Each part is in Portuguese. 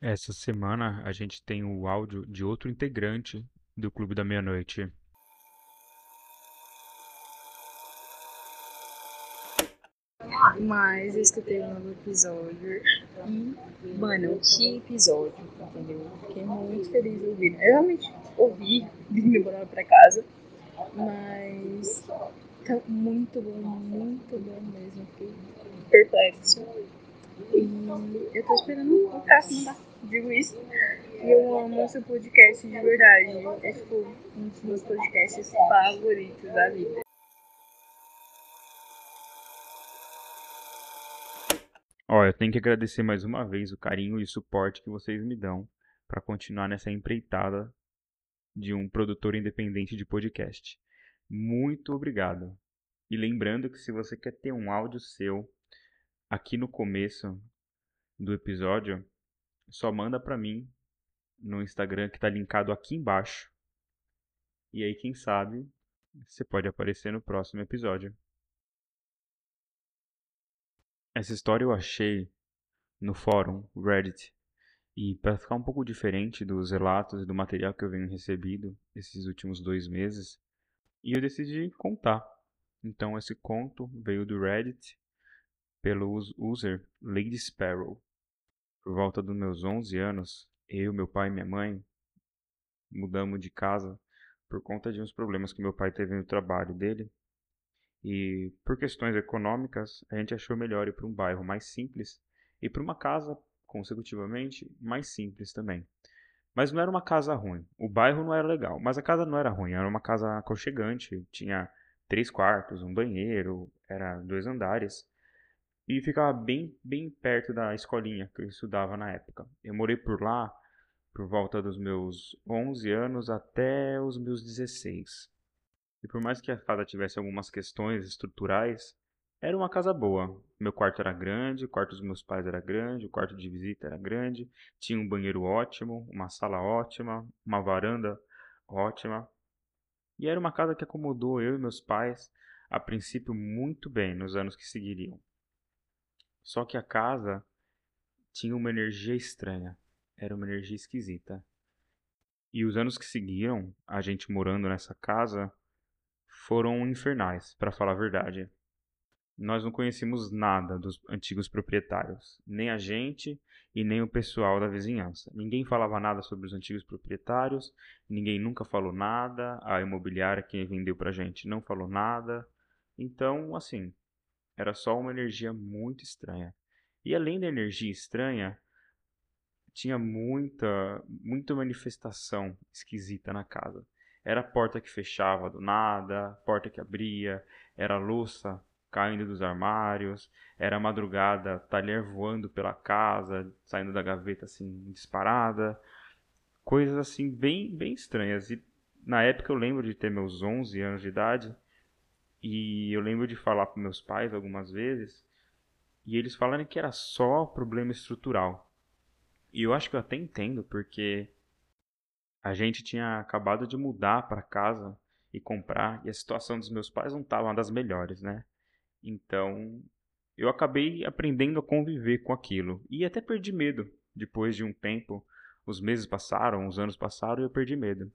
Essa semana a gente tem o áudio de outro integrante do Clube da Meia-Noite. Mas eu escutei um novo episódio e, mano, que episódio, entendeu? Fiquei muito feliz ouvindo. Eu realmente ouvi vindo embora pra casa, mas tá muito bom, muito bom mesmo. Fiquei perplexo. E eu tô esperando o Cássio mandar, digo isso. E eu amo seu podcast de verdade. É tipo um dos meus podcasts favoritos da vida. Ó, eu tenho que agradecer mais uma vez o carinho e o suporte que vocês me dão para continuar nessa empreitada de um produtor independente de podcast. Muito obrigado. E lembrando que se você quer ter um áudio seu aqui no começo do episódio, só manda para mim no Instagram que está linkado aqui embaixo. E aí, quem sabe, você pode aparecer no próximo episódio. Essa história eu achei no fórum Reddit. E para ficar um pouco diferente dos relatos e do material que eu venho recebido esses últimos dois meses, e eu decidi contar. Então esse conto veio do Reddit pelo user Lady Sparrow. Por volta dos meus 11 anos, eu, meu pai e minha mãe mudamos de casa por conta de uns problemas que meu pai teve no trabalho dele e por questões econômicas, a gente achou melhor ir para um bairro mais simples e para uma casa, consecutivamente, mais simples também. Mas não era uma casa ruim. O bairro não era legal, mas a casa não era ruim. Era uma casa aconchegante. Tinha três quartos, um banheiro, era dois andares. E ficava bem, bem perto da escolinha que eu estudava na época. Eu morei por lá por volta dos meus 11 anos até os meus 16. E por mais que a casa tivesse algumas questões estruturais, era uma casa boa. Meu quarto era grande, o quarto dos meus pais era grande, o quarto de visita era grande, tinha um banheiro ótimo, uma sala ótima, uma varanda ótima. E era uma casa que acomodou eu e meus pais, a princípio, muito bem nos anos que seguiriam. Só que a casa tinha uma energia estranha, era uma energia esquisita. E os anos que seguiram, a gente morando nessa casa, foram infernais, para falar a verdade. Nós não conhecemos nada dos antigos proprietários, nem a gente e nem o pessoal da vizinhança. Ninguém falava nada sobre os antigos proprietários, ninguém nunca falou nada, a imobiliária que vendeu pra gente não falou nada. Então, assim, era só uma energia muito estranha. E além da energia estranha, tinha muita, muita manifestação esquisita na casa. Era a porta que fechava do nada, porta que abria, era louça caindo dos armários, era madrugada, talher voando pela casa, saindo da gaveta assim disparada, coisas assim bem bem estranhas. E na época eu lembro de ter meus 11 anos de idade e eu lembro de falar para meus pais algumas vezes e eles falarem que era só problema estrutural. E eu acho que eu até entendo, porque a gente tinha acabado de mudar para casa e comprar, e a situação dos meus pais não estava uma das melhores, né? Então, eu acabei aprendendo a conviver com aquilo e até perdi medo. Depois de um tempo, os meses passaram, os anos passaram e eu perdi medo.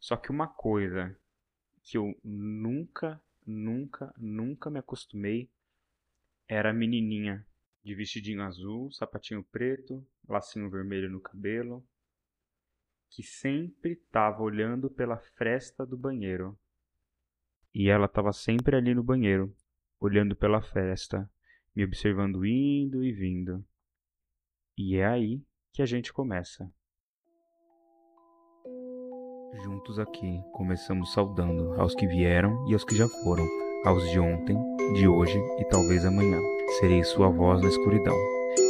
Só que uma coisa que eu nunca, nunca, nunca me acostumei era a menininha de vestidinho azul, sapatinho preto, lacinho vermelho no cabelo, que sempre estava olhando pela fresta do banheiro. E ela estava sempre ali no banheiro, olhando pela fresta, me observando indo e vindo. E é aí que a gente começa. Juntos aqui, começamos saudando aos que vieram e aos que já foram, aos de ontem, de hoje e talvez amanhã. Serei sua voz na escuridão.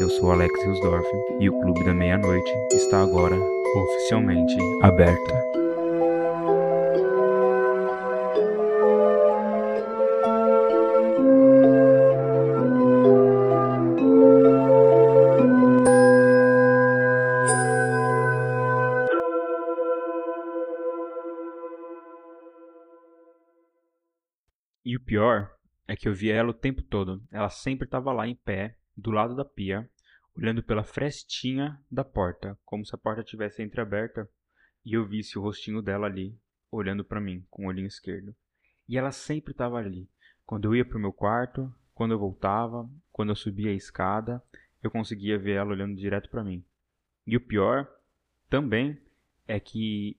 Eu sou Alex Hilsdorf e o Clube da Meia-Noite está agora oficialmente aberta. E o pior é que eu via ela o tempo todo. Ela sempre estava lá em pé, do lado da pia, olhando pela frestinha da porta, como se a porta tivesse entreaberta e eu visse o rostinho dela ali, olhando para mim com o olhinho esquerdo. E ela sempre estava ali. Quando eu ia pro meu quarto, quando eu voltava, quando eu subia a escada, eu conseguia ver ela olhando direto para mim. E o pior também é que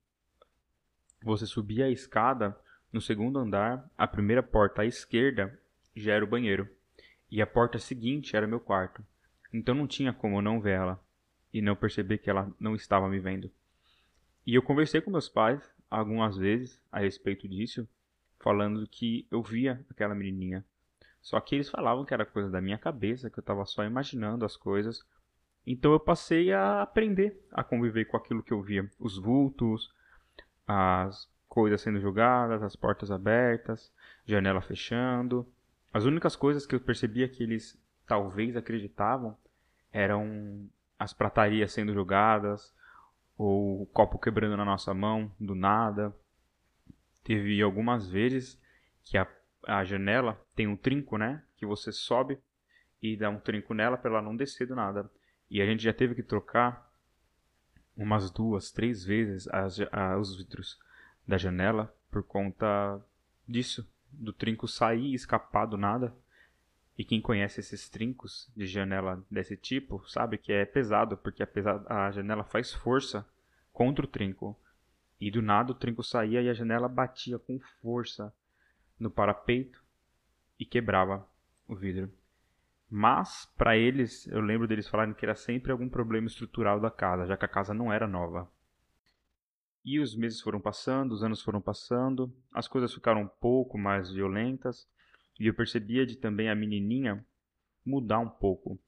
você subia a escada no segundo andar, a primeira porta à esquerda já era o banheiro e a porta seguinte era meu quarto. Então não tinha como não ver ela e não perceber que ela não estava me vendo. E eu conversei com meus pais algumas vezes a respeito disso, falando que eu via aquela menininha. Só que eles falavam que era coisa da minha cabeça, que eu estava só imaginando as coisas. Então eu passei a aprender a conviver com aquilo que eu via, os vultos, as coisas sendo jogadas, as portas abertas, janela fechando. As únicas coisas que eu percebia que eles talvez acreditavam eram as pratarias sendo jogadas, ou o copo quebrando na nossa mão do nada. Teve algumas vezes que a, a janela tem um trinco, né? Que você sobe e dá um trinco nela para ela não descer do nada. E a gente já teve que trocar umas duas, três vezes as, a, os vidros da janela por conta disso, do trinco sair e escapar do nada. E quem conhece esses trincos de janela desse tipo sabe que é pesado, porque a, janela faz força contra o trinco. E do nada o trinco saía e a janela batia com força no parapeito e quebrava o vidro. Mas, para eles, eu lembro deles falarem que era sempre algum problema estrutural da casa, já que a casa não era nova. E os meses foram passando, os anos foram passando, as coisas ficaram um pouco mais violentas, e eu percebia de também a menininha mudar um pouco,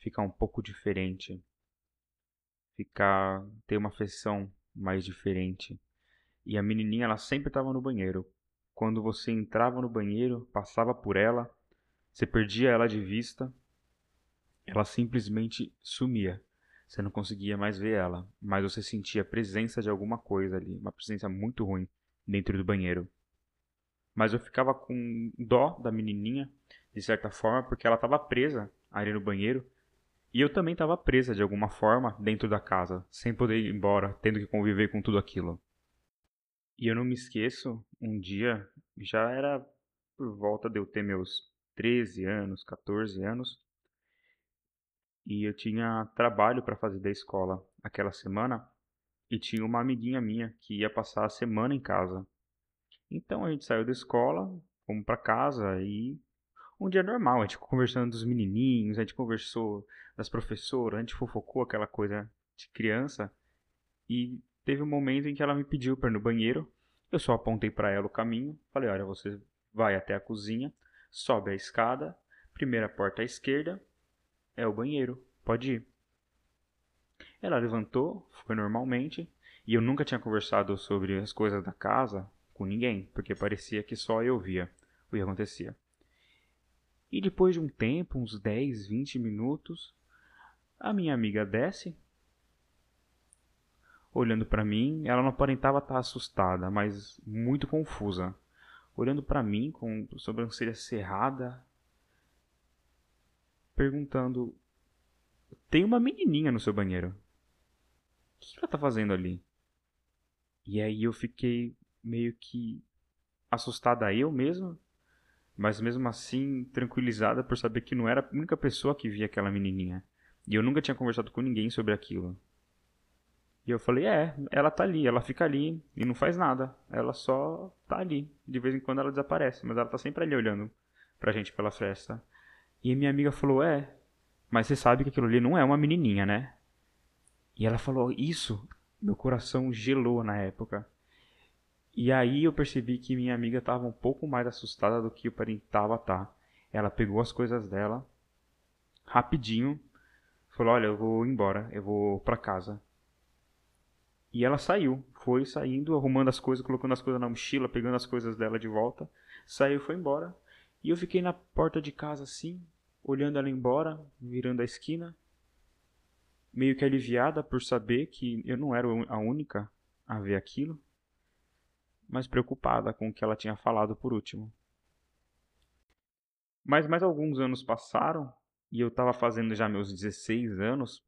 ficar um pouco diferente, ficar ter uma feição mais diferente. E a menininha ela sempre estava no banheiro. Quando você entrava no banheiro, passava por ela, você perdia ela de vista, ela simplesmente sumia. Você não conseguia mais ver ela, mas você sentia a presença de alguma coisa ali, uma presença muito ruim dentro do banheiro. Mas eu ficava com dó da menininha, de certa forma, porque ela estava presa ali no banheiro. E eu também estava presa de alguma forma dentro da casa, sem poder ir embora, tendo que conviver com tudo aquilo. E eu não me esqueço, um dia, já era por volta de eu ter meus 13 anos, 14 anos, e eu tinha trabalho para fazer da escola aquela semana, e tinha uma amiguinha minha que ia passar a semana em casa. Então a gente saiu da escola, fomos para casa e um dia normal, a gente ficou conversando dos menininhos, a gente conversou das professoras, a gente fofocou aquela coisa de criança e teve um momento em que ela me pediu para ir no banheiro. Eu só apontei para ela o caminho, falei: "Olha, você vai até a cozinha, sobe a escada, primeira porta à esquerda é o banheiro, pode ir". Ela levantou, foi normalmente, e eu nunca tinha conversado sobre as coisas da casa, com ninguém, porque parecia que só eu via o que acontecia. E depois de um tempo, uns 10, 20 minutos, a minha amiga desce, olhando para mim, ela não aparentava estar assustada, mas muito confusa, olhando para mim com sobrancelha cerrada, perguntando: "Tem uma menininha no seu banheiro? O que ela está fazendo ali?" E aí eu fiquei meio que assustada eu mesmo, mas mesmo assim tranquilizada por saber que não era a única pessoa que via aquela menininha. E eu nunca tinha conversado com ninguém sobre aquilo. E eu falei: "É, ela tá ali, ela fica ali e não faz nada. Ela só tá ali. De vez em quando ela desaparece, mas ela tá sempre ali olhando pra gente pela festa". E minha amiga falou: "É, mas você sabe que aquilo ali não é uma menininha, né?" E ela falou: "Isso". Meu coração gelou na época. E aí eu percebi que minha amiga estava um pouco mais assustada do que eu aparentava estar. Tá. Ela pegou as coisas dela, rapidinho, falou: Olha, eu vou embora, eu vou para casa. E ela saiu, foi saindo, arrumando as coisas, colocando as coisas na mochila, pegando as coisas dela de volta. Saiu e foi embora. E eu fiquei na porta de casa assim, olhando ela embora, virando a esquina, meio que aliviada por saber que eu não era a única a ver aquilo mas preocupada com o que ela tinha falado por último. Mas mais alguns anos passaram e eu estava fazendo já meus 16 anos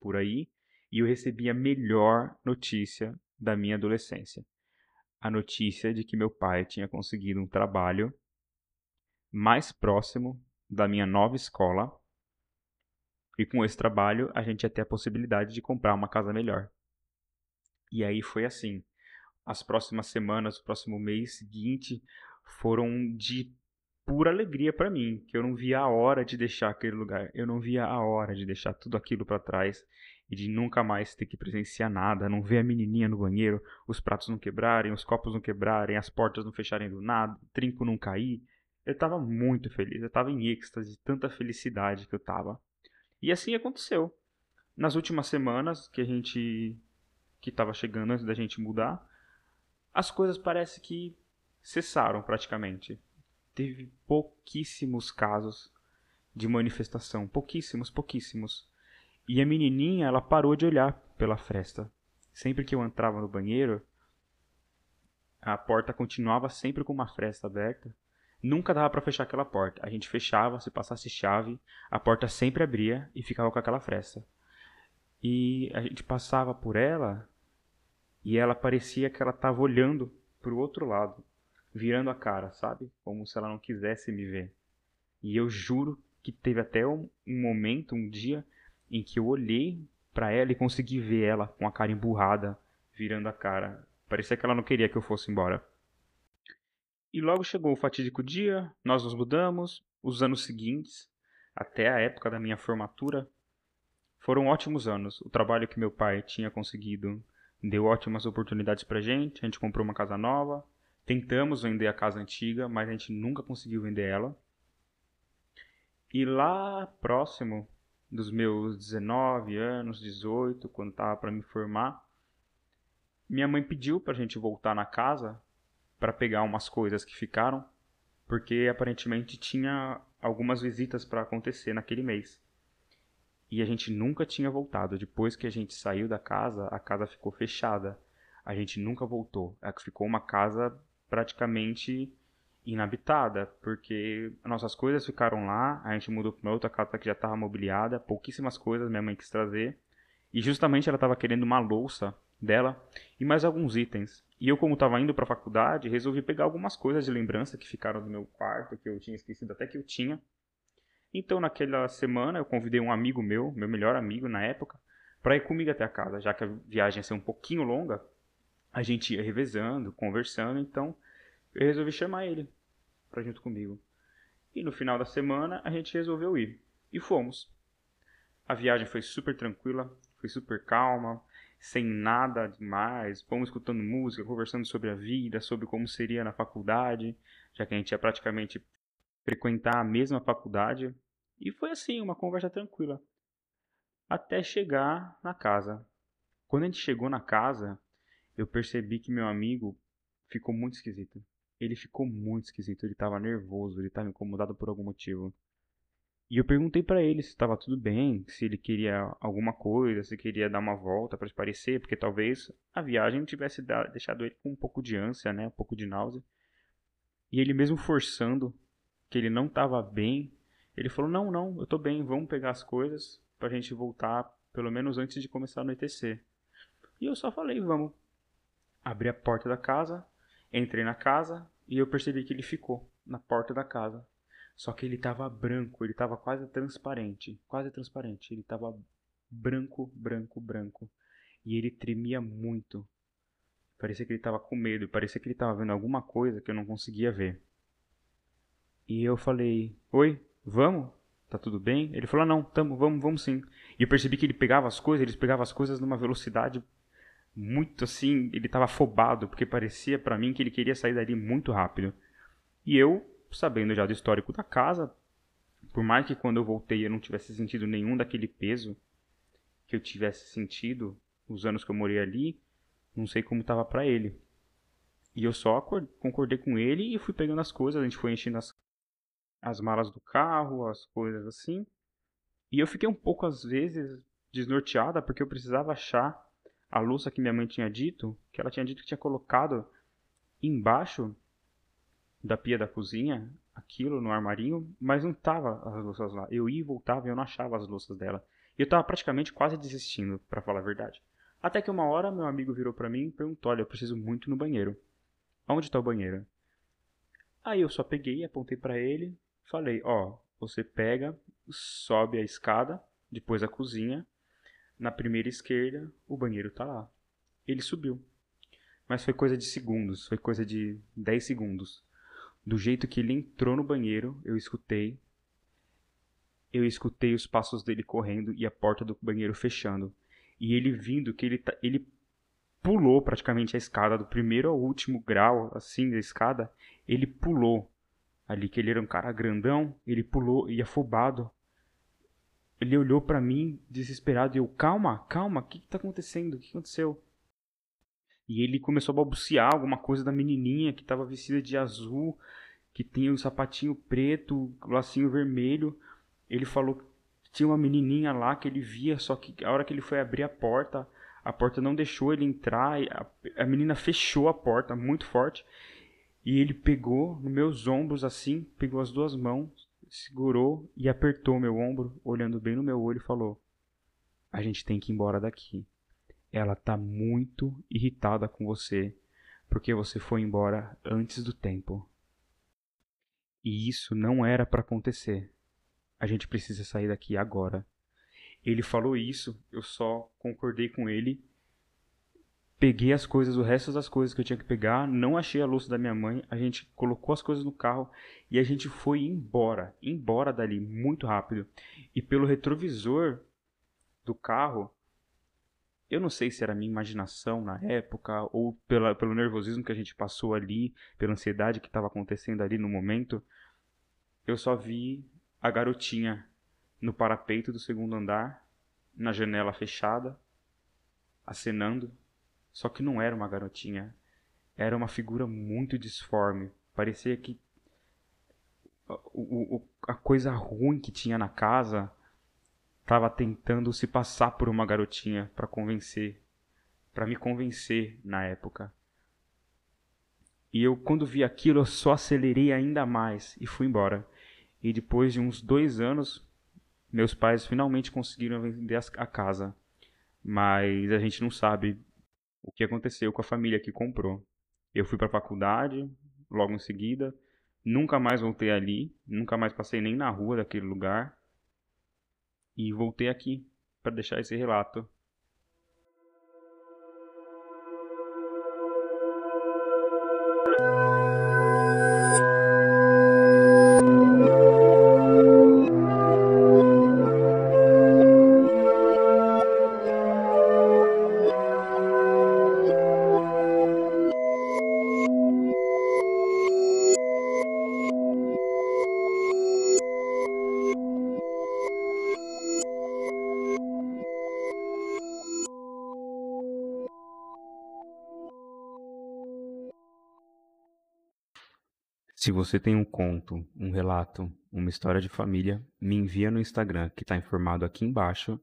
por aí, e eu recebi a melhor notícia da minha adolescência. A notícia de que meu pai tinha conseguido um trabalho mais próximo da minha nova escola. E com esse trabalho a gente ia ter a possibilidade de comprar uma casa melhor. E aí foi assim. As próximas semanas, o próximo mês seguinte foram de pura alegria para mim, que eu não via a hora de deixar aquele lugar. Eu não via a hora de deixar tudo aquilo para trás e de nunca mais ter que presenciar nada, não ver a menininha no banheiro, os pratos não quebrarem, os copos não quebrarem, as portas não fecharem do nada, o trinco não cair. Eu estava muito feliz, eu estava em êxtase tanta felicidade que eu estava. E assim aconteceu. Nas últimas semanas que a gente que estava chegando antes da gente mudar, as coisas parece que cessaram praticamente. Teve pouquíssimos casos de manifestação, pouquíssimos, pouquíssimos. E a menininha, ela parou de olhar pela fresta. Sempre que eu entrava no banheiro, a porta continuava sempre com uma fresta aberta. Nunca dava para fechar aquela porta. A gente fechava, se passasse chave, a porta sempre abria e ficava com aquela fresta. E a gente passava por ela e ela parecia que ela estava olhando para o outro lado, virando a cara, sabe? Como se ela não quisesse me ver. E eu juro que teve até um, um momento, um dia, em que eu olhei para ela e consegui ver ela com a cara emburrada, virando a cara. Parecia que ela não queria que eu fosse embora. E logo chegou o fatídico dia, nós nos mudamos. Os anos seguintes, até a época da minha formatura, foram ótimos anos. O trabalho que meu pai tinha conseguido deu ótimas oportunidades pra gente. A gente comprou uma casa nova. Tentamos vender a casa antiga, mas a gente nunca conseguiu vender ela. E lá próximo dos meus 19 anos, 18, quando estava para me formar, minha mãe pediu para a gente voltar na casa para pegar umas coisas que ficaram, porque aparentemente tinha algumas visitas para acontecer naquele mês. E a gente nunca tinha voltado. Depois que a gente saiu da casa, a casa ficou fechada. A gente nunca voltou. Ficou uma casa praticamente inabitada, porque nossas coisas ficaram lá, a gente mudou para outra casa que já estava mobiliada, pouquíssimas coisas minha mãe quis trazer, e justamente ela estava querendo uma louça dela e mais alguns itens. E eu, como estava indo para a faculdade, resolvi pegar algumas coisas de lembrança que ficaram no meu quarto, que eu tinha esquecido até que eu tinha. Então, naquela semana, eu convidei um amigo meu, meu melhor amigo na época, para ir comigo até a casa, já que a viagem ia ser um pouquinho longa, a gente ia revezando, conversando, então eu resolvi chamar ele para junto comigo. E no final da semana a gente resolveu ir. E fomos. A viagem foi super tranquila, foi super calma, sem nada demais. Fomos escutando música, conversando sobre a vida, sobre como seria na faculdade, já que a gente ia praticamente frequentar a mesma faculdade. E foi assim, uma conversa tranquila. Até chegar na casa. Quando a gente chegou na casa, eu percebi que meu amigo ficou muito esquisito ele ficou muito esquisito, ele tava nervoso, ele tava incomodado por algum motivo. E eu perguntei para ele se estava tudo bem, se ele queria alguma coisa, se queria dar uma volta para esparecer, porque talvez a viagem tivesse deixado ele com um pouco de ânsia, né, um pouco de náusea. E ele mesmo forçando que ele não estava bem, ele falou: "Não, não, eu tô bem, vamos pegar as coisas pra gente voltar pelo menos antes de começar a anoitecer". E eu só falei: "Vamos". Abri a porta da casa, entrei na casa, e eu percebi que ele ficou na porta da casa. Só que ele estava branco, ele estava quase transparente, quase transparente. Ele estava branco, branco, branco. E ele tremia muito. Parecia que ele estava com medo, parecia que ele estava vendo alguma coisa que eu não conseguia ver. E eu falei: "Oi, vamos? Tá tudo bem?" Ele falou: "Não, tamo, vamos, vamos sim". E eu percebi que ele pegava as coisas, ele pegava as coisas numa velocidade muito assim, ele estava afobado, porque parecia para mim que ele queria sair dali muito rápido. E eu, sabendo já do histórico da casa, por mais que quando eu voltei eu não tivesse sentido nenhum daquele peso que eu tivesse sentido os anos que eu morei ali, não sei como estava para ele. E eu só concordei com ele e fui pegando as coisas, a gente foi enchendo as, as malas do carro, as coisas assim. E eu fiquei um pouco às vezes desnorteada porque eu precisava achar a louça que minha mãe tinha dito, que ela tinha dito que tinha colocado embaixo da pia da cozinha, aquilo no armarinho, mas não tava as louças lá. Eu ia e voltava e eu não achava as louças dela. E eu tava praticamente quase desistindo, para falar a verdade. Até que uma hora meu amigo virou para mim e perguntou: Olha, eu preciso muito no banheiro. Onde tá o banheiro? Aí eu só peguei, apontei para ele, falei: Ó, você pega, sobe a escada, depois a cozinha, na primeira esquerda, o banheiro tá lá. Ele subiu. Mas foi coisa de segundos, foi coisa de 10 segundos. Do jeito que ele entrou no banheiro, eu escutei. Eu escutei os passos dele correndo e a porta do banheiro fechando. E ele vindo, que ele, tá, ele pulou praticamente a escada, do primeiro ao último grau, assim, da escada. Ele pulou. Ali, que ele era um cara grandão, ele pulou e afobado. Ele olhou para mim, desesperado, e eu, calma, calma, o que, que tá acontecendo? O que aconteceu? E ele começou a balbuciar alguma coisa da menininha que estava vestida de azul, que tinha o um sapatinho preto, lacinho vermelho. Ele falou tinha uma menininha lá que ele via, só que a hora que ele foi abrir a porta, a porta não deixou ele entrar, a, a menina fechou a porta muito forte. E ele pegou nos meus ombros assim, pegou as duas mãos, segurou e apertou meu ombro, olhando bem no meu olho e falou: A gente tem que ir embora daqui. Ela tá muito irritada com você porque você foi embora antes do tempo. E isso não era para acontecer. A gente precisa sair daqui agora. Ele falou isso, eu só concordei com ele. Peguei as coisas, o resto das coisas que eu tinha que pegar, não achei a louça da minha mãe, a gente colocou as coisas no carro e a gente foi embora, embora dali muito rápido. E pelo retrovisor do carro, eu não sei se era minha imaginação na época ou pela, pelo nervosismo que a gente passou ali, pela ansiedade que estava acontecendo ali no momento, eu só vi a garotinha no parapeito do segundo andar, na janela fechada, acenando. Só que não era uma garotinha, era uma figura muito disforme. Parecia que o, a coisa ruim que tinha na casa estava tentando se passar por uma garotinha para convencer, para me convencer na época. E eu, quando vi aquilo, eu só acelerei ainda mais e fui embora. E depois de uns dois anos, meus pais finalmente conseguiram vender a casa. Mas a gente não sabe o que aconteceu com a família que comprou. Eu fui para a faculdade logo em seguida, nunca mais voltei ali, nunca mais passei nem na rua daquele lugar. E voltei aqui para deixar esse relato Se você tem um conto, um relato, uma história de família, me envia no Instagram que está informado aqui embaixo,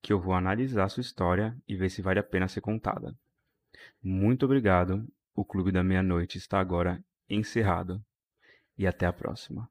que eu vou analisar sua história e ver se vale a pena ser contada. Muito obrigado. O Clube da Meia-Noite está agora encerrado. E até a próxima.